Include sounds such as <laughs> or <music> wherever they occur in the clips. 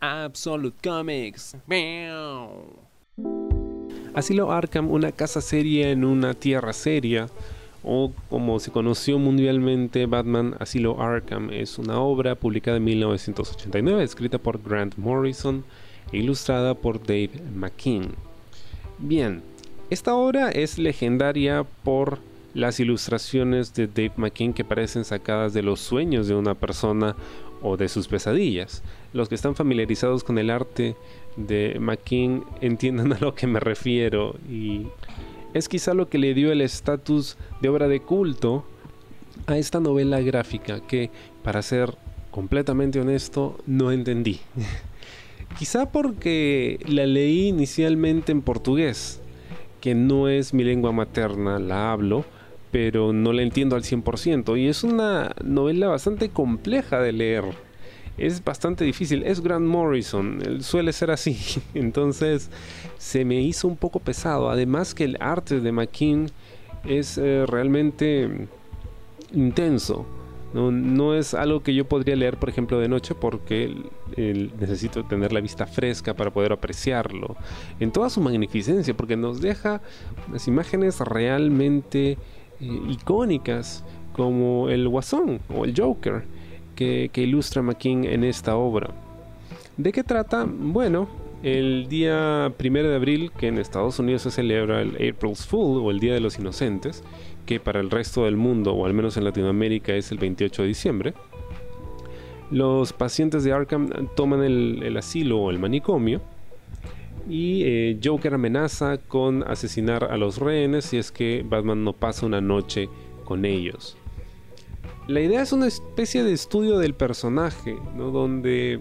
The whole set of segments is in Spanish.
Absolute Comics. Asilo Arkham, una casa seria en una tierra seria, o como se conoció mundialmente, Batman Asilo Arkham es una obra publicada en 1989, escrita por Grant Morrison e ilustrada por Dave McKean. Bien, esta obra es legendaria por las ilustraciones de Dave McKean que parecen sacadas de los sueños de una persona o de sus pesadillas. Los que están familiarizados con el arte de McKean <laughs> entiendan a lo que me refiero y es quizá lo que le dio el estatus de obra de culto a esta novela gráfica que, para ser completamente honesto, no entendí. <laughs> quizá porque la leí inicialmente en portugués, que no es mi lengua materna, la hablo, pero no la entiendo al 100%. Y es una novela bastante compleja de leer. Es bastante difícil. Es Grant Morrison, él suele ser así. <laughs> Entonces se me hizo un poco pesado. Además que el arte de McKean es eh, realmente intenso. No, es algo que yo podría leer, por ejemplo, de noche porque necesito tener la vista fresca para poder apreciarlo en toda su magnificencia, porque nos deja unas imágenes realmente eh, icónicas como el Guasón o el Joker que, ilustra McKean en esta obra. ¿De qué trata? Bueno, el día 1 de abril, que en Estados Unidos se celebra el April's Fool o el Día de los Inocentes, que para el resto del mundo, o al menos en Latinoamérica, es el 28 de diciembre, los pacientes de Arkham toman el, asilo o el manicomio y eh, Joker amenaza con asesinar a los rehenes si es que Batman no pasa una noche con ellos. La idea es una especie de estudio del personaje, donde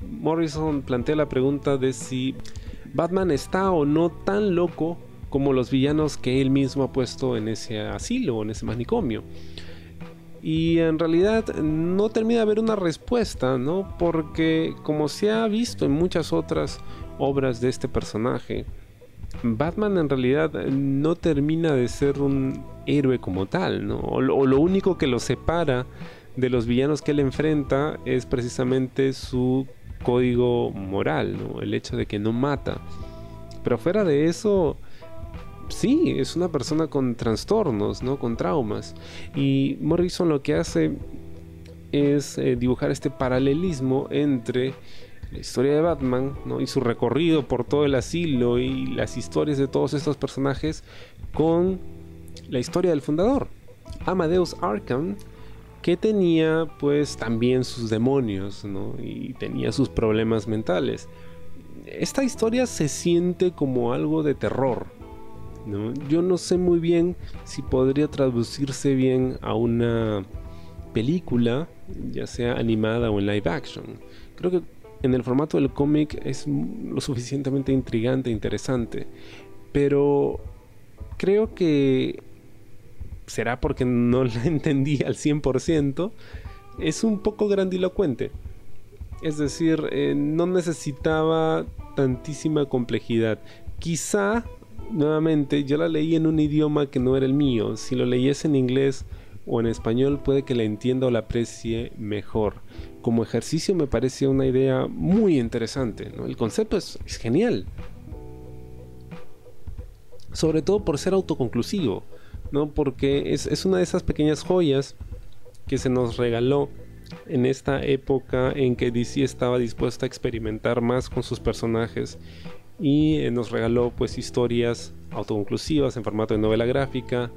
Morrison plantea la pregunta de si Batman está o no tan loco como los villanos que él mismo ha puesto en ese asilo, en ese manicomio. Y en realidad no termina de haber una respuesta, ¿no? Porque como se ha visto en muchas otras obras de este personaje, Batman en realidad no termina de ser un héroe como tal, ¿no? O, lo único que lo separa de los villanos que él enfrenta es precisamente su código moral, ¿no? El hecho de que no mata. Pero fuera de eso, sí, es una persona con trastornos, ¿no? Con traumas. Y Morrison lo que hace es eh, dibujar este paralelismo entre la historia de Batman ¿no? y su recorrido por todo el asilo y las historias de todos estos personajes con la historia del fundador, Amadeus Arkham, que tenía pues también sus demonios ¿no? y tenía sus problemas mentales. Esta historia se siente como algo de terror. Yo no sé muy bien si podría traducirse bien a una película, ya sea animada o en live action. Creo que en el formato del cómic es lo suficientemente intrigante e interesante. Pero creo que será porque no <laughs> la entendí al 100%. Es un poco grandilocuente. Es decir, eh, no necesitaba tantísima complejidad. Quizá, nuevamente, yo la leí en un idioma que no era el mío. Si lo leyese en inglés o en español, puede que la entienda o la aprecie mejor como ejercicio me parece una idea muy interesante. El concepto es, genial. Sobre todo por ser autoconclusivo, ¿no? porque es, una de esas pequeñas joyas que se nos regaló en esta época en que DC estaba dispuesta a experimentar más con sus personajes y eh, nos regaló pues historias autoconclusivas en formato de novela gráfica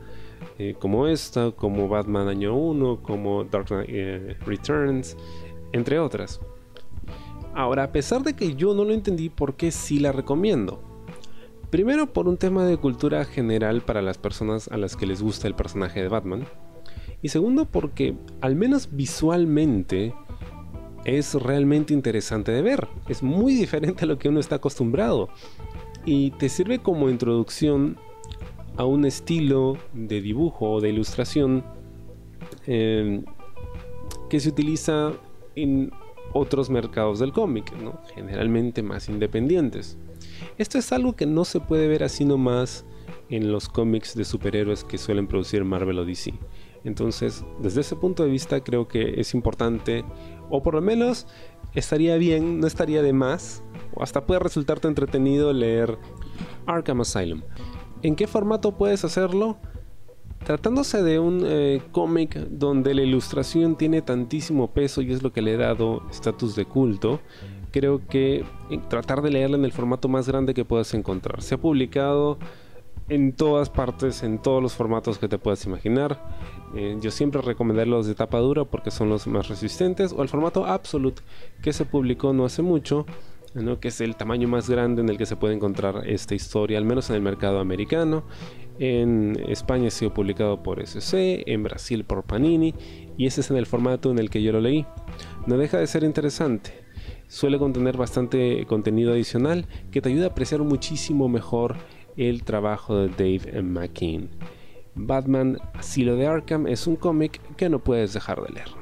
eh, como esta, como Batman Año 1, como Dark Knight eh, Returns entre otras. Ahora, a pesar de que yo no lo entendí, ¿por qué sí la recomiendo? Primero por un tema de cultura general para las personas a las que les gusta el personaje de Batman. Y segundo porque, al menos visualmente, es realmente interesante de ver. Es muy diferente a lo que uno está acostumbrado. Y te sirve como introducción a un estilo de dibujo o de ilustración eh, que se utiliza en otros mercados del cómic, ¿no? generalmente más independientes. Esto es algo que no se puede ver así nomás en los cómics de superhéroes que suelen producir Marvel o DC. Entonces, desde ese punto de vista creo que es importante, o por lo menos estaría bien, no estaría de más, o hasta puede resultarte entretenido leer Arkham Asylum. ¿En qué formato puedes hacerlo? Tratándose de un eh, cómic donde la ilustración tiene tantísimo peso y es lo que le ha dado estatus de culto, creo que eh, tratar de leerla en el formato más grande que puedas encontrar. Se ha publicado en todas partes, en todos los formatos que te puedas imaginar. Eh, yo siempre recomendaré los de tapa dura porque son los más resistentes, o el formato Absolute que se publicó no hace mucho, que es el tamaño más grande en el que se puede encontrar esta historia, al menos en el mercado americano. En España ha sido publicado por SC, en Brasil por Panini, y ese es el formato en el que yo lo leí. No deja de ser interesante. Suele contener bastante contenido adicional que te ayuda a apreciar muchísimo mejor el trabajo de Dave McKean. Batman Asilo de Arkham es un cómic que no puedes dejar de leer.